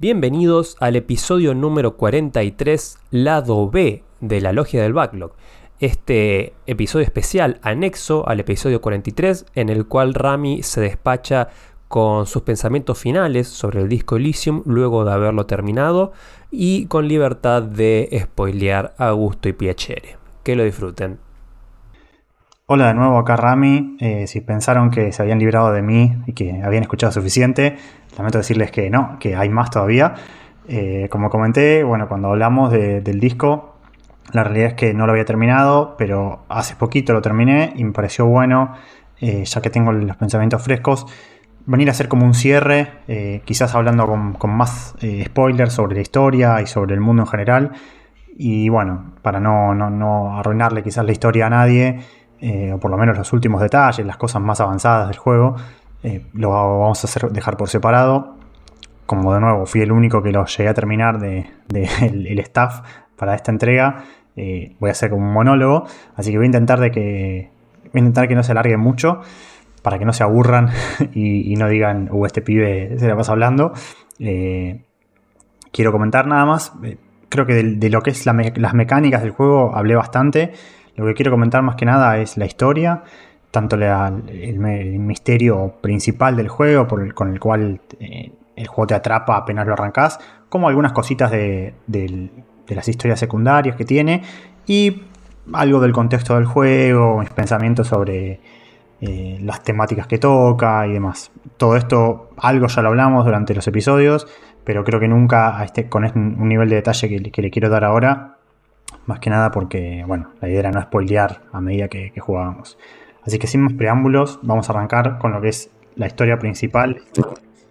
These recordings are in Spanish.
Bienvenidos al episodio número 43, lado B de la Logia del Backlog. Este episodio especial anexo al episodio 43 en el cual Rami se despacha con sus pensamientos finales sobre el disco Elysium luego de haberlo terminado y con libertad de spoilear a gusto y piacere. Que lo disfruten. Hola de nuevo acá Rami. Eh, si pensaron que se habían librado de mí y que habían escuchado suficiente, lamento decirles que no, que hay más todavía. Eh, como comenté, bueno, cuando hablamos del disco, la realidad es que no lo había terminado, pero hace poquito lo terminé y me pareció bueno, eh, ya que tengo los pensamientos frescos, venir a hacer como un cierre, quizás hablando con, más spoilers sobre la historia y sobre el mundo en general. Y bueno, para no, no arruinarle quizás la historia a nadie, eh, o por lo menos los últimos detalles, las cosas más avanzadas del juego, eh, lo vamos a hacer, dejar por separado. Como de nuevo, fui el único que lo llegué a terminar de, el, staff para esta entrega. Eh, voy a hacer como un monólogo, así que voy a intentar de que voy a intentar que no se alargue mucho para que no se aburran y, no digan, uh, este pibe se la pasa hablando. quiero comentar nada más. creo que de, lo que es las mecánicas del juego hablé bastante. Lo que quiero comentar más que nada es la historia, tanto el, misterio principal del juego, con el cual eh, el juego te atrapa apenas lo arrancas, como algunas cositas de, las historias secundarias que tiene y algo del contexto del juego, mis pensamientos sobre eh, las temáticas que toca y demás. Todo esto, algo ya lo hablamos durante los episodios, pero creo que nunca este, con este, un nivel de detalle que le quiero dar ahora más que nada porque, bueno, la idea era no spoilear a medida que, jugábamos. Así que sin más preámbulos, vamos a arrancar con lo que es la historia principal.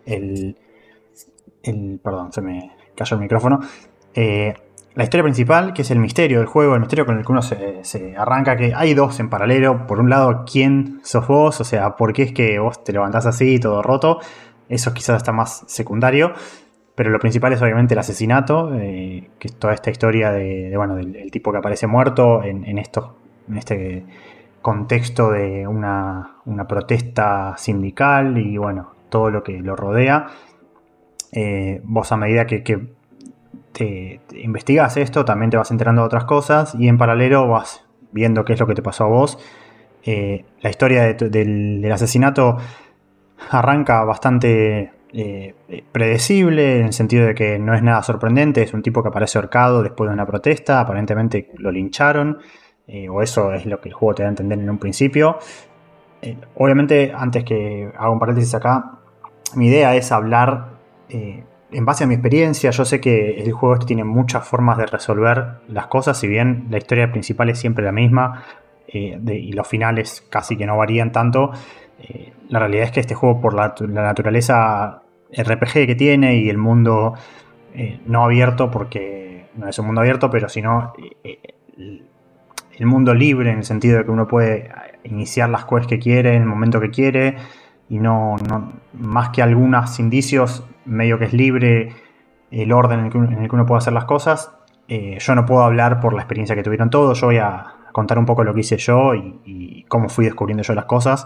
El, perdón, se me cayó el micrófono. Eh, la historia principal, que es el misterio del juego, el misterio con el que uno se, arranca, que hay dos en paralelo. Por un lado, ¿quién sos vos? O sea, ¿por qué es que vos te levantás así, todo roto? Eso quizás está más secundario. Pero lo principal es obviamente el asesinato, eh, que es toda esta historia de, bueno, del, tipo que aparece muerto en, esto, en este contexto de una, protesta sindical y bueno, todo lo que lo rodea. Eh, vos a medida que, te, investigas esto, también te vas enterando de otras cosas y en paralelo vas viendo qué es lo que te pasó a vos. Eh, la historia del, asesinato arranca bastante eh, predecible, en el sentido de que no es nada sorprendente, es un tipo que aparece ahorcado después de una protesta, aparentemente lo lincharon, eh, o eso es lo que el juego te da a entender en un principio. Eh, obviamente, antes que haga un paréntesis acá, mi idea es hablar en base a mi experiencia. Yo sé que el juego este tiene muchas formas de resolver las cosas, si bien la historia principal es siempre la misma y los finales casi que no varían tanto. Eh, la realidad es que este juego, por la, naturaleza RPG que tiene y el mundo eh, no abierto, porque no es un mundo abierto, pero sino eh, el mundo libre en el sentido de que uno puede iniciar las quests que quiere en el momento que quiere y no, más que algunos indicios, medio que es libre el orden en el que, uno, puede hacer las cosas. yo no puedo hablar por la experiencia que tuvieron todos, yo voy a contar un poco lo que hice yo y cómo fui descubriendo yo las cosas.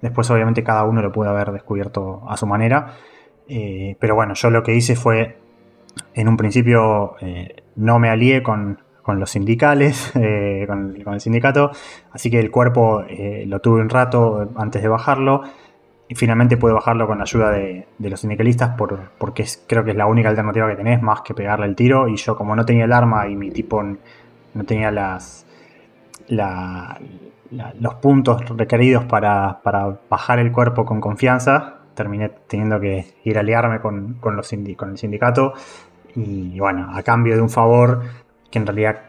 Después obviamente cada uno lo puede haber descubierto a su manera. Eh, pero bueno, yo lo que hice fue, en un principio eh, no me alié con, los sindicales, eh, con, el sindicato, así que el cuerpo lo tuve un rato antes de bajarlo. Y finalmente pude bajarlo con la ayuda de, los sindicalistas porque creo que es la única alternativa que tenés más que pegarle el tiro. Y yo como no tenía el arma y mi tipo no tenía las, los puntos requeridos para, bajar el cuerpo con confianza, terminé teniendo que ir a aliarme con, los con el sindicato. Y bueno, a cambio de un favor que en realidad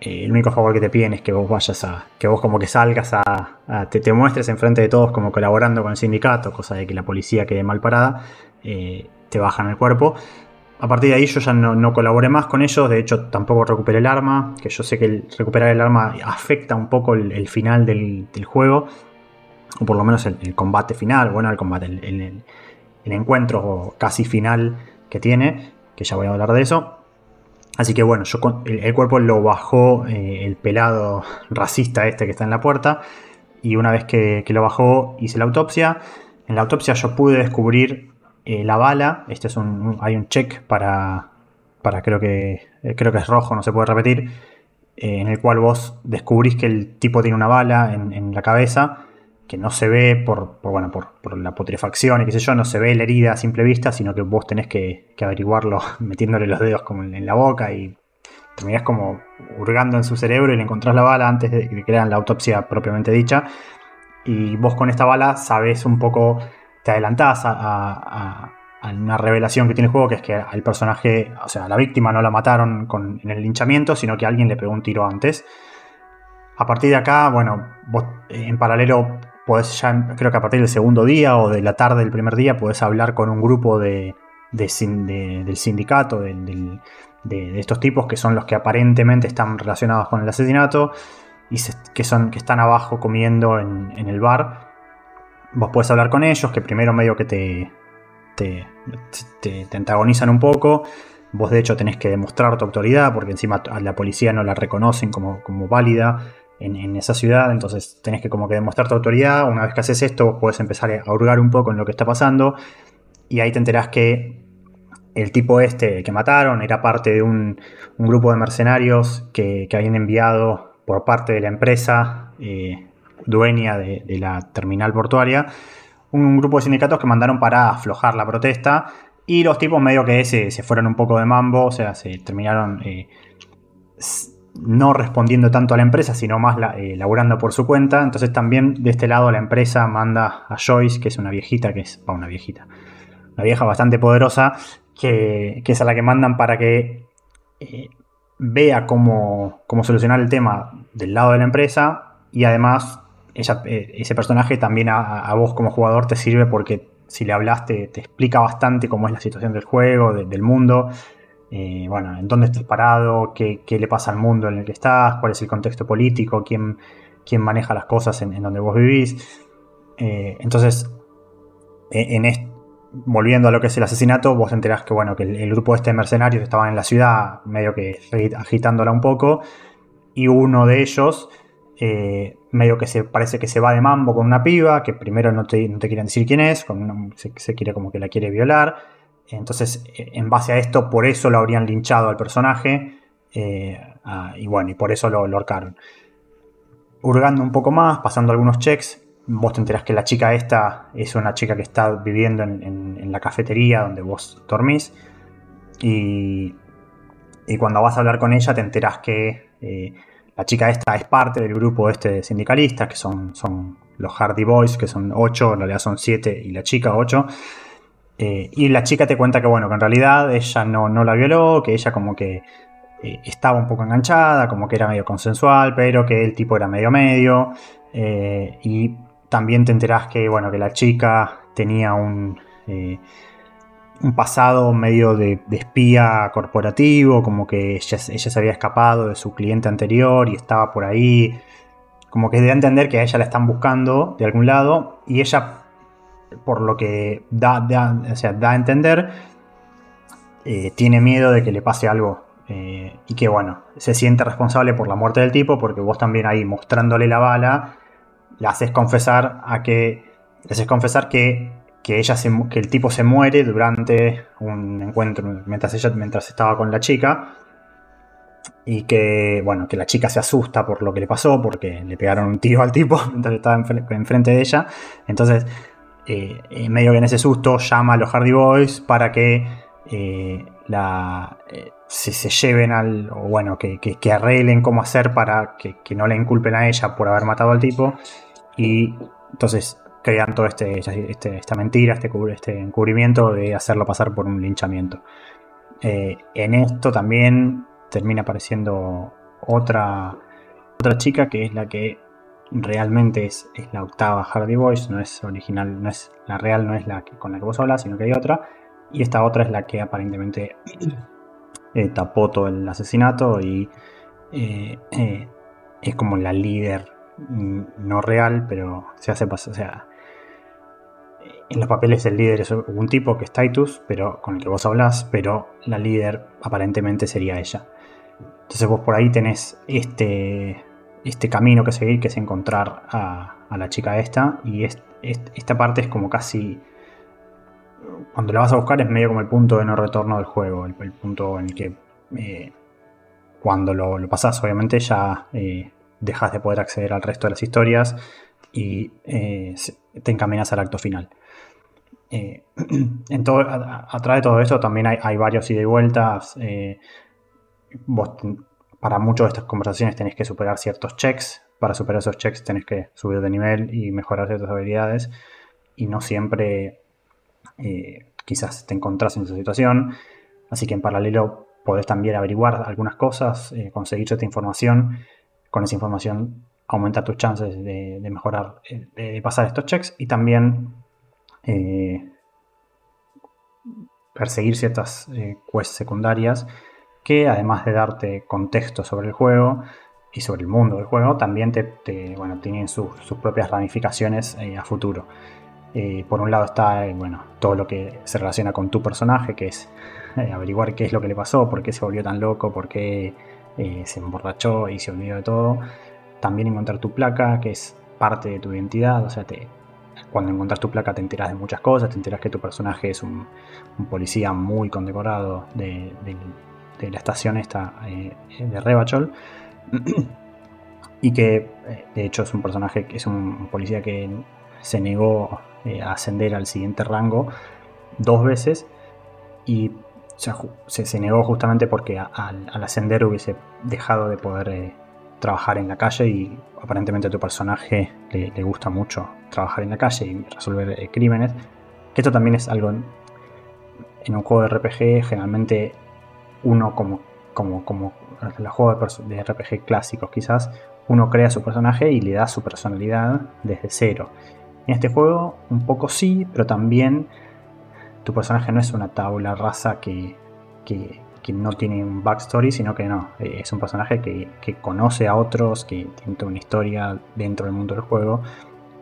eh, el único favor que te piden es que vos vayas a, que vos como que salgas a, te, te, muestres enfrente de todos como colaborando con el sindicato, cosa de que la policía quede mal parada, eh, te bajan el cuerpo. A partir de ahí yo ya no, colaboré más con ellos, de hecho tampoco recuperé el arma, que yo sé que recuperar el arma afecta un poco el, final del, juego, o por lo menos el, combate final, bueno, el combate, el, encuentro casi final que tiene, que ya voy a hablar de eso. Así que bueno, yo el, cuerpo lo bajó eh, el pelado racista este que está en la puerta, y una vez que, que lo bajó hice la autopsia. En la autopsia yo pude descubrir eh, la bala, este es un, hay un check para, para creo que, eh, creo que es rojo, no se puede repetir, en el cual vos descubrís que el tipo tiene una bala en, la cabeza que no se ve por, bueno, por, la putrefacción y qué sé yo, no se ve la herida a simple vista, sino que vos tenés que, averiguarlo metiéndole los dedos como en, la boca y terminás como hurgando en su cerebro y le encontrás la bala antes de que crean la autopsia propiamente dicha. Y vos con esta bala sabés un poco, te adelantás a, una revelación que tiene el juego, que es que al personaje, o sea, a la víctima no la mataron con, en el linchamiento, sino que alguien le pegó un tiro antes. A partir de acá, bueno, vos en paralelo podés ya, creo que a partir del segundo día o de la tarde del primer día, podés hablar con un grupo de, del sindicato, de, estos tipos que son los que aparentemente están relacionados con el asesinato y que, son, que están abajo comiendo en, el bar. Vos podés hablar con ellos, que primero medio que te, te, te, antagonizan un poco. Vos de hecho tenés que demostrar tu autoridad porque encima la policía no la reconocen como, como válida en, esa ciudad, entonces tenés que como que demostrar tu autoridad. Una vez que haces esto, vos podés empezar a hurgar un poco en lo que está pasando y ahí te enterás que el tipo este que mataron era parte de un, grupo de mercenarios que, que habían enviado por parte de la empresa eh, dueña de, la terminal portuaria, un grupo de sindicatos que mandaron para aflojar la protesta y los tipos medio que se, se fueron un poco de mambo, o sea, se terminaron eh, no respondiendo tanto a la empresa, sino más eh, laburando por su cuenta. Entonces también de este lado la empresa manda a Joyce, que es una viejita, que es una viejita, una vieja bastante poderosa, que, que, es a la que mandan para que vea cómo, solucionar el tema del lado de la empresa y además eh, ese personaje también a, vos como jugador te sirve porque si le hablaste te, explica bastante cómo es la situación del juego, del mundo, eh, bueno, en dónde estás parado, qué, le pasa al mundo en el que estás, cuál es el contexto político, quién, quién maneja las cosas en, donde vos vivís. Eh, entonces, e, en, volviendo a lo que es el asesinato, vos enterás que, bueno, que el, grupo este de mercenarios estaban en la ciudad, medio que agitándola un poco, y uno de ellos, medio que se parece que se va de mambo con una piba, que primero no te, no te quieren decir quién es, se, quiere como que la quiere violar. Entonces, eh, en base a esto, por eso lo habrían linchado al personaje, eh, y bueno, y por eso lo, lo. Hurgando un poco más, pasando algunos checks, vos te enterás que la chica esta es una chica que está viviendo en, la cafetería donde vos dormís. Y, y, cuando vas a hablar con ella te enterás que eh, la chica esta es parte del grupo este de sindicalistas, que son, son los Hardy Boys, que son 8, en realidad son 7 y la chica 8. Eh, y la chica te cuenta que bueno, que en realidad ella no, no la violó, que ella como que eh, estaba un poco enganchada, como que era medio consensual, pero que el tipo era medio medio. y también te enterás que, bueno, que la chica tenía un, eh, un pasado medio de, espía corporativo, como que ella, se había escapado de su cliente anterior y estaba por ahí. Como que da a entender que a ella la están buscando de algún lado y ella, por lo que da, da a entender, eh, tiene miedo de que le pase algo eh, y que bueno, se siente responsable por la muerte del tipo porque vos también ahí mostrándole la bala le haces confesar a que. Le haces confesar que, que, ella que el tipo se muere durante un encuentro mientras ella mientras estaba con la chica. Y que, bueno, que la chica se asusta por lo que le pasó, porque le pegaron un tiro al tipo mientras estaba enfrente de ella. Entonces, eh, medio que en ese susto llama a los Hardy Boys para que eh, la, eh, se, lleven al, o bueno, que, que, arreglen cómo hacer para que, que, no le inculpen a ella por haber matado al tipo. Y entonces crean toda este, este, esta mentira, este, este encubrimiento de hacerlo pasar por un linchamiento. Eh, en esto también termina apareciendo otra, otra chica que es la que realmente es, la octava Hardy Boys, no es original, no es la real, no es la que, con la que vos hablas, sino que hay otra. Y esta otra es la que aparentemente eh, tapó todo el asesinato y eh, es como la líder no real, pero se hace pasar, en los papeles el líder es un tipo que es Titus, pero con el que vos hablas, pero la líder aparentemente sería ella. Entonces vos por ahí tenés este, este camino que seguir, que es encontrar a, la chica esta, y esta parte es como casi cuando la vas a buscar es medio como el punto de no retorno del juego, el, punto en el que eh, cuando lo, lo pasas obviamente ya eh, dejas de poder acceder al resto de las historias y te encaminas al acto final. todo, a, través de todo esto también hay, varios ida y vueltas. para muchas de estas conversaciones tenés que superar ciertos checks. Para superar esos checks tenés que subir de nivel y mejorar ciertas habilidades. Y no siempre eh, quizás te encontrás en esa situación. Así que en paralelo podés también averiguar algunas cosas, eh, conseguir cierta información. Con esa información aumentar tus chances de, mejorar, eh, de, pasar estos checks y también perseguir ciertas quests secundarias que además de darte contexto sobre el juego y sobre el mundo del juego, también te, bueno, tienen sus propias ramificaciones a futuro. Eh, por un lado está eh, bueno, todo lo que se relaciona con tu personaje, que es eh, averiguar qué es lo que le pasó, por qué se volvió tan loco, por qué se emborrachó y se olvidó de todo. También encontrar tu placa, que es parte de tu identidad, o sea, te, cuando encuentras tu placa te enteras de muchas cosas, te enteras que tu personaje es un, policía muy condecorado de, la estación esta de Rebachol. y que de hecho es un personaje que es un policía que se negó eh, ascender al siguiente rango dos veces y se, negó justamente porque al, ascender hubiese dejado de poder eh, trabajar en la calle y aparentemente a tu personaje le, gusta mucho trabajar en la calle y resolver eh, crímenes. Que esto también es algo en, un juego de RPG, generalmente uno como, como, como en los juegos de RPG clásicos quizás, uno crea su personaje y le da su personalidad desde cero. En este juego un poco sí, pero también tu personaje no es una tabla rasa que, no tiene un backstory, sino que no, eh, es un personaje que, conoce a otros, que tiene toda una historia dentro del mundo del juego.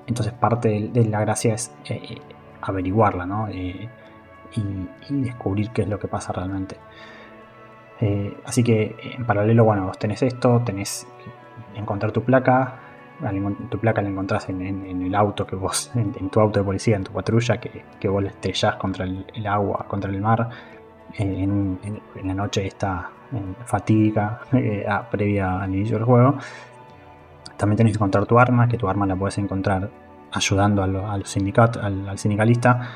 Entonces parte de, la gracia es eh, averiguarla, ¿no? Eh, y, descubrir qué es lo que pasa realmente. así que en paralelo, bueno, vos tenés esto, tenés encontrar tu placa, tu placa la encontrás en, el auto que vos, en, tu auto de policía, en tu patrulla, que, que vos le estrellás contra el, agua, contra el mar. En, la noche está en fatiga eh, previa al inicio del juego. También tenés que encontrar tu arma, que tu arma la puedes encontrar ayudando al, al, al, sindicalista.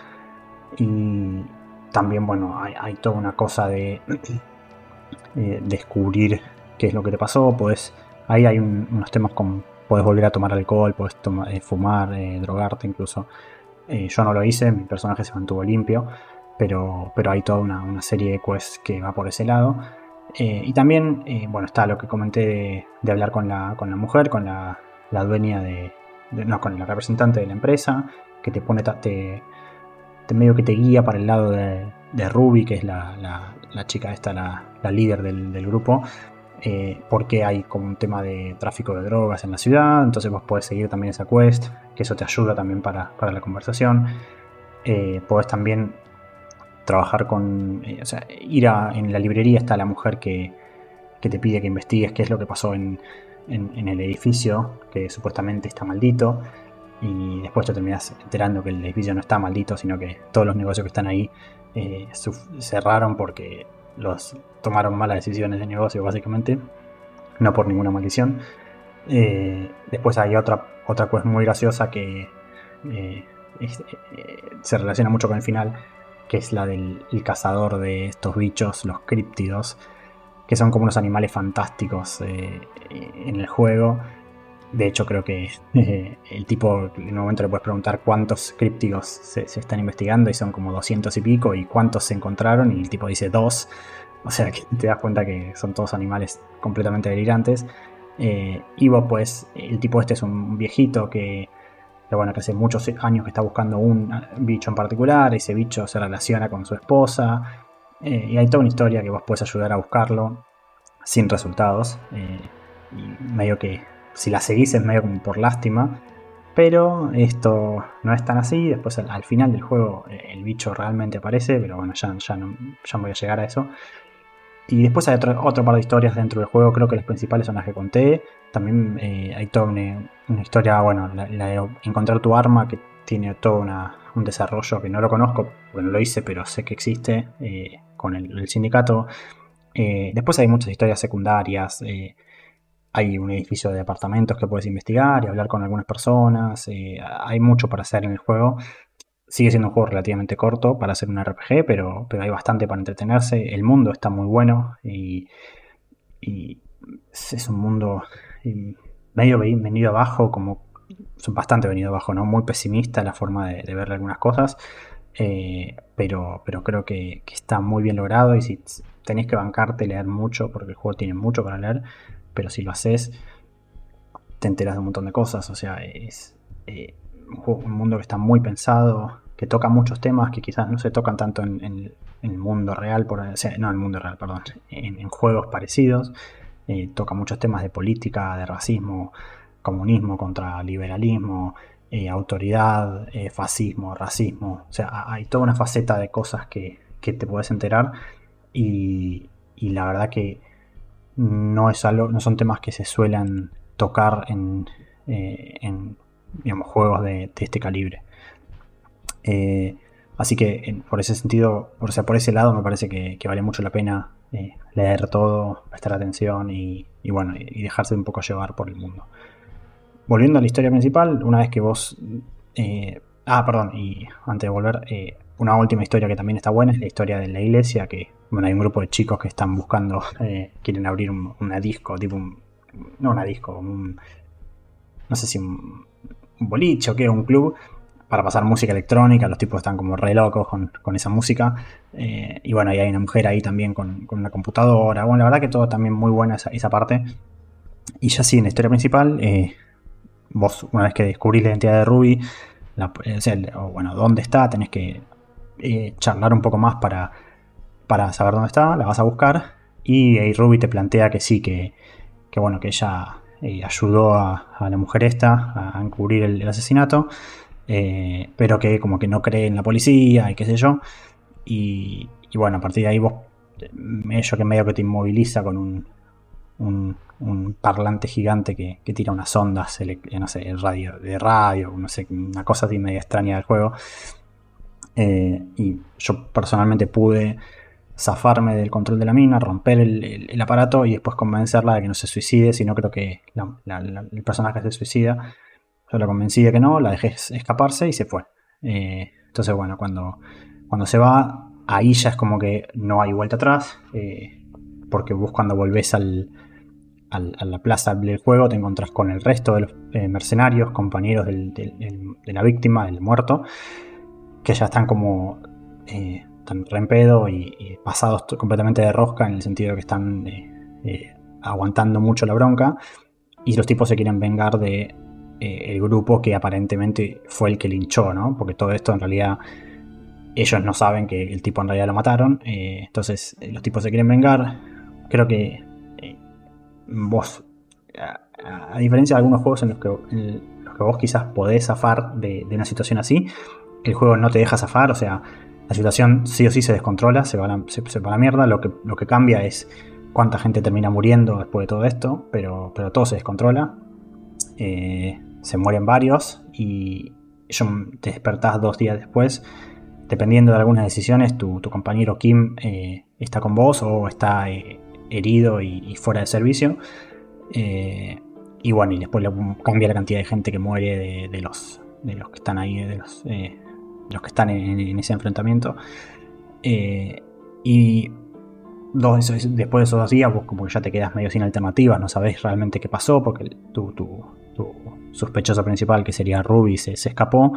Y también, bueno, hay, toda una cosa de eh, descubrir qué es lo que te pasó. Pues ahí hay unos temas con Puedes volver a tomar alcohol, puedes eh, fumar, eh, drogarte incluso. Eh, yo no lo hice, mi personaje se mantuvo limpio, pero, pero hay toda una, serie de quests que va por ese lado. y también, bueno, está lo que comenté de, hablar con la, con la, mujer, con la, dueña de, No, con la representante de la empresa, que te pone. Te, medio que te guía para el lado de, Ruby, que es la, chica esta, la, líder del, grupo, eh, porque hay como un tema de tráfico de drogas en la ciudad, entonces vos podés seguir también esa quest, que eso te ayuda también para, la conversación. Eh, podés también trabajar con, eh, o sea, ir a, en la librería está la mujer que, te pide que investigues qué es lo que pasó en, el edificio, que supuestamente está maldito, y después te terminas enterando que el edificio no está maldito, sino que todos los negocios que están ahí cerraron porque los tomaron malas decisiones de negocio básicamente, no por ninguna maldición. Eh, después hay otra, otra cosa muy graciosa que eh, eh, se relaciona mucho con el final, que es la del cazador de estos bichos, los críptidos, que son como unos animales fantásticos en el juego. De hecho, creo que el tipo en un momento le puedes preguntar cuántos críptidos se, se, están investigando y son como 200 y pico y cuántos se encontraron y el tipo dice dos. O sea que te das cuenta que son todos animales completamente delirantes. Eh, y vos pues, el tipo este es un viejito que, bueno, que hace muchos años que está buscando un bicho en particular, ese bicho se relaciona con su esposa, eh, y hay toda una historia que vos puedes ayudar a buscarlo sin resultados. Eh, y medio que si la seguís es medio como por lástima, pero esto no es tan así. Después al, final del juego el bicho realmente aparece, pero bueno, ya, ya, no, ya voy a llegar a eso. Y después hay otro, otro, par de historias dentro del juego, creo que las principales son las que conté. También eh, hay toda una, historia, bueno, la, de encontrar tu arma, que tiene todo un desarrollo que no lo conozco, porque no lo hice, pero sé que existe con el, sindicato. después hay muchas historias secundarias. hay un edificio de apartamentos que puedes investigar y hablar con algunas personas. hay mucho para hacer en el juego. Sigue siendo un juego relativamente corto para hacer un RPG, pero, pero hay bastante para entretenerse. El mundo está muy bueno y, es un mundo medio venido abajo, como bastante venido abajo, ¿no? Muy pesimista la forma de, ver algunas cosas. Eh, pero, pero creo que, está muy bien logrado y si tenéis que bancarte leer mucho, porque el juego tiene mucho para leer, pero si lo haces, te enteras de un montón de cosas. O sea, es eh, un, mundo que está muy pensado, que toca muchos temas que quizás no se tocan tanto en, el mundo real, por, no en el mundo real, perdón, en, juegos parecidos. Eh, toca muchos temas de política, de racismo, comunismo contra liberalismo, eh, autoridad, eh, fascismo, racismo. O sea, hay toda una faceta de cosas que, te puedes enterar y, la verdad que no es algo, no son temas que se suelen tocar en, digamos, juegos de este calibre. Eh, así que por ese sentido, o sea, por ese lado me parece que, vale mucho la pena eh, leer todo, prestar atención y, bueno, y, dejarse un poco llevar por el mundo. Volviendo a la historia principal, una vez que vos... Eh, ah, perdón, y antes de volver, una última historia que también está buena es la historia de la iglesia, que bueno, hay un grupo de chicos que están buscando, quieren abrir un, una disco, tipo un... No una disco, un... No sé si un, un boliche o qué, un club para pasar música electrónica, los tipos están como re locos con, esa música. Eh, y bueno, y hay una mujer ahí también con, una computadora. Bueno, la verdad que todo también muy buena esa, parte. Y ya sí, en la historia principal, eh, vos una vez que descubrís la identidad de Ruby, eh, o bueno, dónde está, tenés que charlar un poco más para, para saber dónde está, la vas a buscar. Y, Ruby te plantea que sí, que, bueno, que ella ayudó a, la mujer esta a encubrir el asesinato. Eh, pero que como que no cree en la policía y qué sé yo. Y, bueno, a partir de ahí vos, medio que medio que te inmoviliza con un, parlante gigante que, tira unas ondas, no sé, radio, de radio, no sé, una cosa así media extraña del juego. Eh, y yo personalmente pude zafarme del control de la mina, romper el, aparato y después convencerla de que no se suicide, si no creo que el personaje se suicida. Yo la convencí de que no, la dejé escaparse y se fue. Eh, entonces, bueno, cuando, cuando se va, ahí ya es como que no hay vuelta atrás. Eh, porque vos cuando volvés al, a la plaza del juego te encontrás con el resto de los eh, mercenarios, compañeros de la víctima, del muerto, que ya están como tan rempedo y, y, pasados completamente de rosca en el sentido de que están aguantando mucho la bronca y los tipos se quieren vengar de eh, el grupo que aparentemente fue el que linchó, ¿no? Porque todo esto en realidad ellos no saben que el tipo en realidad lo mataron. Eh, entonces eh, los tipos se quieren vengar. Creo que vos, a, diferencia de algunos juegos en los que, los que vos quizás podés zafar de, una situación así, el juego no te deja zafar. O sea, la situación sí o sí se descontrola, se va a la, mierda. Lo que, lo que cambia es cuánta gente termina muriendo después de todo esto, pero, pero todo se descontrola. Eh, se mueren varios y te despertás dos días después. Dependiendo de algunas decisiones, tu, compañero Kim eh, está con vos o está eh, herido y, fuera de servicio. Eh, y bueno, y después cambia la cantidad de gente que muere de, los, de los que están ahí, de los, los que están en, ese enfrentamiento. y después de esos dos días, vos como que ya te quedas medio sin alternativa, no sabés realmente qué pasó, porque tu, tu, tu sospechoso principal, que sería Ruby, se, escapó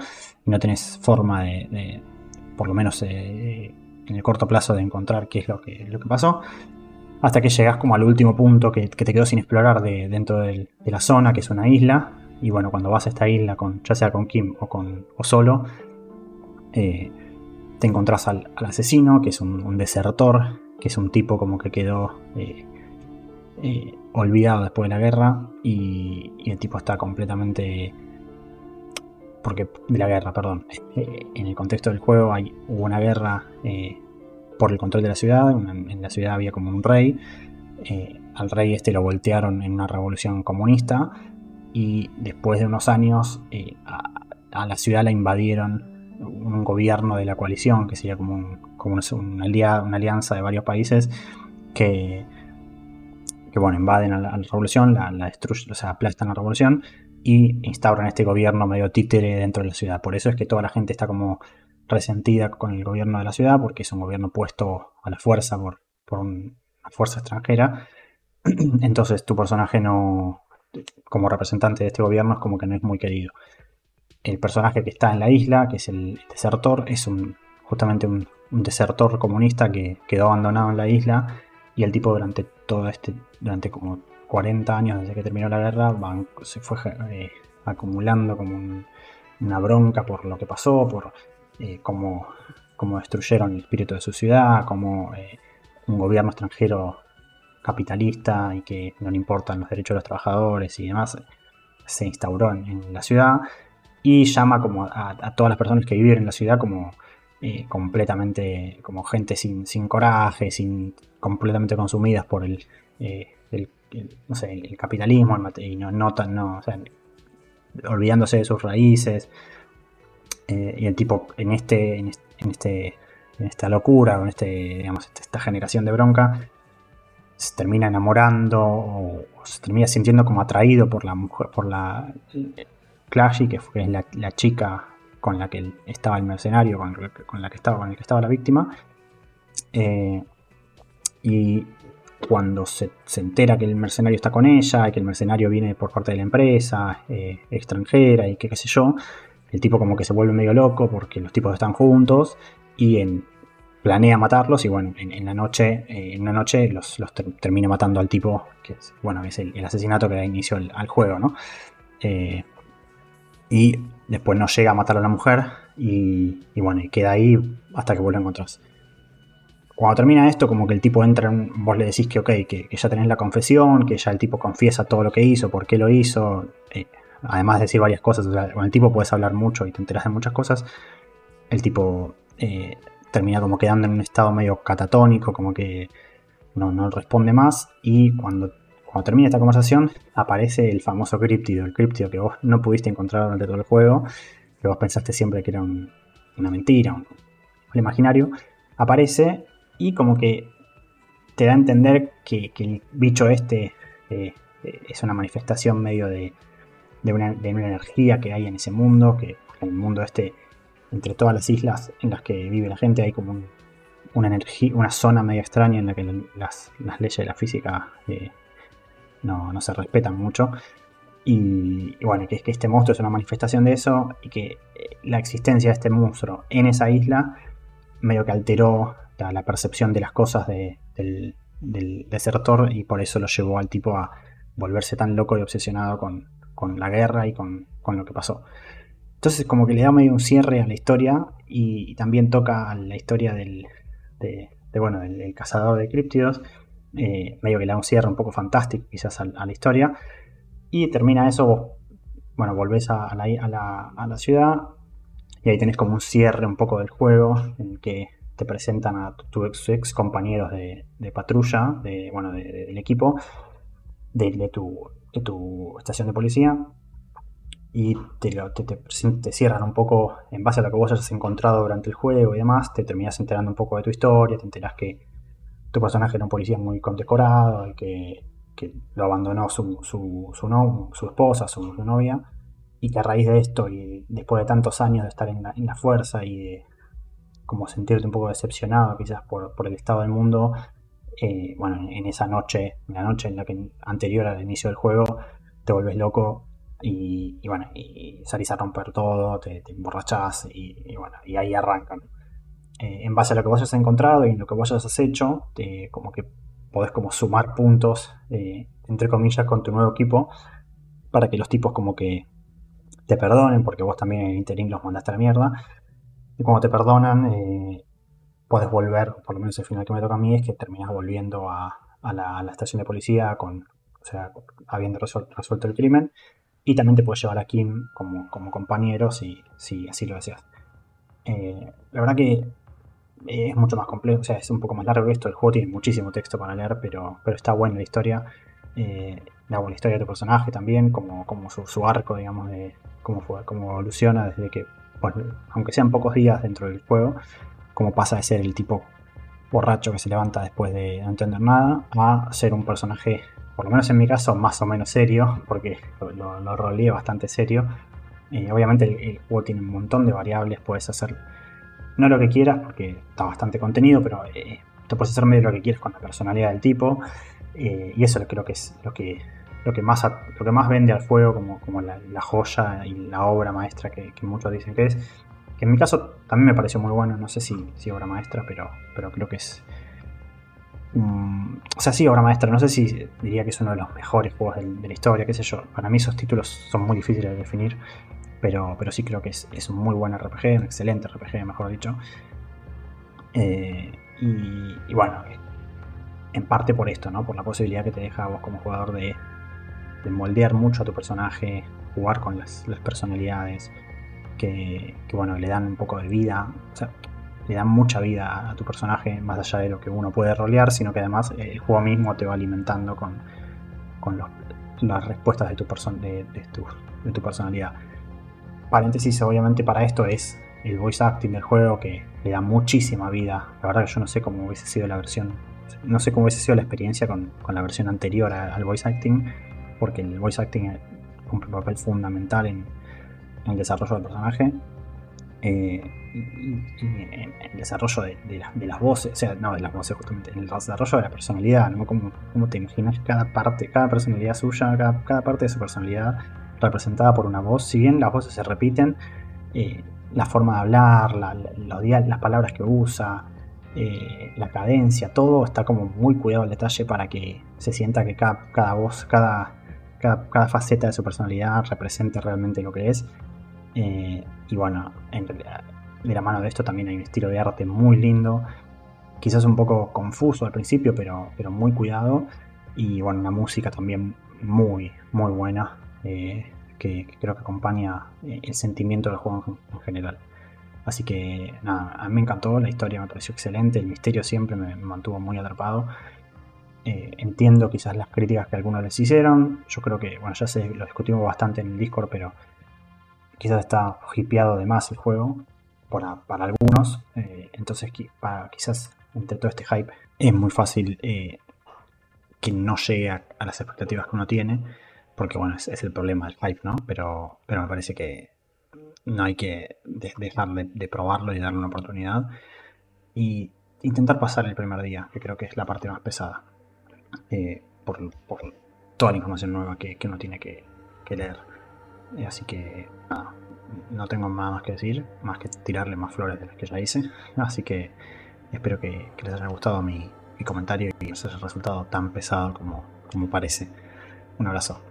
y no tenés forma de, por lo menos eh, en el corto plazo, de encontrar qué es lo que, lo que pasó. Hasta que llegas como al último punto que, te quedó sin explorar de, dentro de la zona, que es una isla. Y bueno, cuando vas a esta isla, con, ya sea con Kim o, con, o solo, eh, te encontrás al, asesino, que es un, desertor, que es un tipo como que quedó eh, olvidado después de la guerra y, el tipo está completamente... Porque de la guerra, perdón. Eh, en el contexto del juego hay, hubo una guerra eh, por el control de la ciudad. en la ciudad había como un rey. Eh, al rey este lo voltearon en una revolución comunista. Y después de unos años a la ciudad la invadieron un gobierno de la coalición, que sería como, como una, una, alianza de varios países que, que bueno, invaden a la, revolución, la, destruyen, o sea, aplastan la revolución y instauran este gobierno medio títere dentro de la ciudad. Por eso es que toda la gente está como resentida con el gobierno de la ciudad, porque es un gobierno puesto a la fuerza por, por una fuerza extranjera. Entonces tu personaje no, como representante de este gobierno, es como que no es muy querido. El personaje que está en la isla, que es el desertor, es un, justamente un, desertor comunista que quedó abandonado en la isla y el tipo durante todo este, durante como 40 años desde que terminó la guerra, se fue eh, acumulando como una bronca por lo que pasó, por eh, cómo, destruyeron el espíritu de su ciudad, cómo eh, un gobierno extranjero capitalista y que no le importan los derechos de los trabajadores y demás, se instauró en, la ciudad y llama como a, todas las personas que viven en la ciudad como eh, completamente, como gente sin, coraje, sin, completamente consumidas por el, eh, no sé, el capitalismo y no notan, no, olvidándose de sus raíces. Eh, y el tipo en este, en este, en esta locura, con este, digamos, esta generación de bronca, se termina enamorando o, se termina sintiendo como atraído por la mujer, por la Clashy, que fue la, chica con la que estaba el mercenario, con, la que estaba, con el que estaba la víctima. Eh, y cuando se, entera que el mercenario está con ella, y que el mercenario viene por parte de la empresa, eh, extranjera y qué sé yo, el tipo como que se vuelve medio loco porque los tipos están juntos y planea matarlos y bueno, en, la noche, eh, en una noche los, termina matando al tipo, que es, bueno, es el, asesinato que da inicio al, juego, ¿no? Y después no llega a matar a la mujer y, bueno, y queda ahí hasta que vuelve a. Cuando termina esto, como que el tipo entra, en, vos le decís que ok, que, ya tenés la confesión, que ya el tipo confiesa todo lo que hizo, por qué lo hizo, eh, además de decir varias cosas, con el tipo puedes hablar mucho y te enteras de muchas cosas, el tipo termina como quedando en un estado medio catatónico, como que no, responde más. Y cuando, cuando termina esta conversación, aparece el famoso criptido, el criptido que vos no pudiste encontrar durante todo el juego, que vos pensaste siempre que era una mentira, un, imaginario. Aparece y como que te da a entender que, el bicho este eh, eh, es una manifestación medio de, de, una, de, una, energía que hay en ese mundo, que en el mundo este entre todas las islas en las que vive la gente hay como una energía, una zona medio extraña en la que las, leyes de la física eh, no, se respetan mucho. Y, bueno, que es que este monstruo es una manifestación de eso y que eh, la existencia de este monstruo en esa isla medio que alteró la, percepción de las cosas del, desertor y por eso lo llevó al tipo a volverse tan loco y obsesionado con, la guerra y con, con lo que pasó. Entonces como que le da medio un cierre a la historia y, también toca la historia del, de, bueno, del, cazador de críptidos, eh, medio que le da un cierre un poco fantástico quizás a, la historia. Y termina eso, bueno, volvés a, la, ciudad y ahí tenés como un cierre un poco del juego en el que te presentan a tus ex, compañeros de, patrulla, bueno, del equipo, de, tu, estación de policía y te, te, cierran un poco en base a lo que vos hayas encontrado durante el juego y demás, te terminas enterando un poco de tu historia, te enteras que tu personaje era un policía muy condecorado y que, lo abandonó su, su, su, su esposa, su, novia, y que a raíz de esto y después de tantos años de estar en la, fuerza y de como sentirte un poco decepcionado quizás por, el estado del mundo, eh, bueno, en esa noche, en la noche en la que anterior al inicio del juego, te vuelves loco y, bueno, y salís a romper todo, te, te emborrachás y, bueno, y ahí arrancan. Eh, en base a lo que vos hayas encontrado y lo que vos hayas hecho, como que podés como sumar puntos, eh, entre comillas, con tu nuevo equipo para que los tipos como que te perdonen, porque vos también en el interín los mandaste a la mierda. Y cuando te perdonan, eh, puedes volver, por lo menos el final que me toca a mí es que terminas volviendo a, la, estación de policía con, o sea, habiendo resuelto el crimen y también te puedes llevar a Kim como, como compañero si, si así lo deseas. La verdad que es mucho más complejo, o sea, es un poco más largo esto. El juego tiene muchísimo texto para leer, pero, pero está buena la historia. Eh, la, historia de tu personaje también, como, como su, arco, digamos, de cómo, fue, cómo evoluciona desde que, aunque sean pocos días dentro del juego, cómo pasa de ser el tipo borracho que se levanta después de no entender nada a ser un personaje, por lo menos en mi caso, más o menos serio, porque lo, lo, bastante serio. y obviamente el, juego tiene un montón de variables, puedes hacer no lo que quieras, porque está bastante contenido, pero eh, te puedes hacer medio lo que quieras con la personalidad del tipo. Eh, y eso creo que es lo que, lo que, más, lo que más vende al fuego como, como la, joya y la obra maestra que, muchos dicen que es. Que en mi caso también me pareció muy bueno, no sé si, si obra maestra, pero, pero creo que es... o sea, sí, obra maestra, no sé si diría que es uno de los mejores juegos de, la historia, qué sé yo. Para mí esos títulos son muy difíciles de definir, pero, pero sí creo que es, es un muy buen RPG, un excelente RPG, mejor dicho. Eh, y, bueno, en parte por esto, ¿no? Por la posibilidad que te deja vos como jugador de, moldear mucho a tu personaje, jugar con las, personalidades, que, bueno, le dan un poco de vida, o sea, le dan mucha vida a tu personaje, más allá de lo que uno puede rolear, sino que además eh, el juego mismo te va alimentando con, las respuestas de tu, de, de tu personalidad. Paréntesis, obviamente para esto es el voice acting del juego que le da muchísima vida. La verdad que yo no sé cómo hubiese sido la versión, no sé cómo hubiese sido la experiencia con, la versión anterior al voice acting, porque el voice acting cumple un papel fundamental en, el desarrollo del personaje. Eh, en el desarrollo de, las voces, o sea, no de las voces justamente, en el desarrollo de la personalidad, ¿no? ¿Cómo, te imaginas cada parte, cada personalidad suya, cada, parte de su personalidad representada por una voz? Si bien las voces se repiten, eh, la forma de hablar, las palabras que usa, eh, la cadencia, todo está como muy cuidado al detalle para que se sienta que cada, voz, cada, cada, faceta de su personalidad represente realmente lo que es. Eh, y bueno, en de la mano de esto también hay un estilo de arte muy lindo, quizás un poco confuso al principio, pero, pero muy cuidado. Y bueno, una música también muy, muy buena. Eh, que, creo que acompaña eh, el sentimiento del juego en, general. Así que nada, a mí me encantó, la historia me pareció excelente, el misterio siempre me, mantuvo muy atrapado. Eh, entiendo quizás las críticas que algunos les hicieron. Yo creo que, bueno, ya sé, lo discutimos bastante en el Discord, pero quizás está hipeado de más el juego para, algunos. Entonces, quizás entre todo este hype es muy fácil que no llegue a, las expectativas que uno tiene porque bueno, es, el problema del hype, ¿no? Pero, pero me parece que no hay que dejar de, probarlo y darle una oportunidad. Y intentar pasar el primer día, que creo que es la parte más pesada. Eh, por, toda la información nueva que, uno tiene que, leer. Eh, así que nada, no tengo nada más que decir, más que tirarle más flores de las que ya hice. Así que espero que, les haya gustado mi, comentario y no haya resultado tan pesado como, como parece. Un abrazo.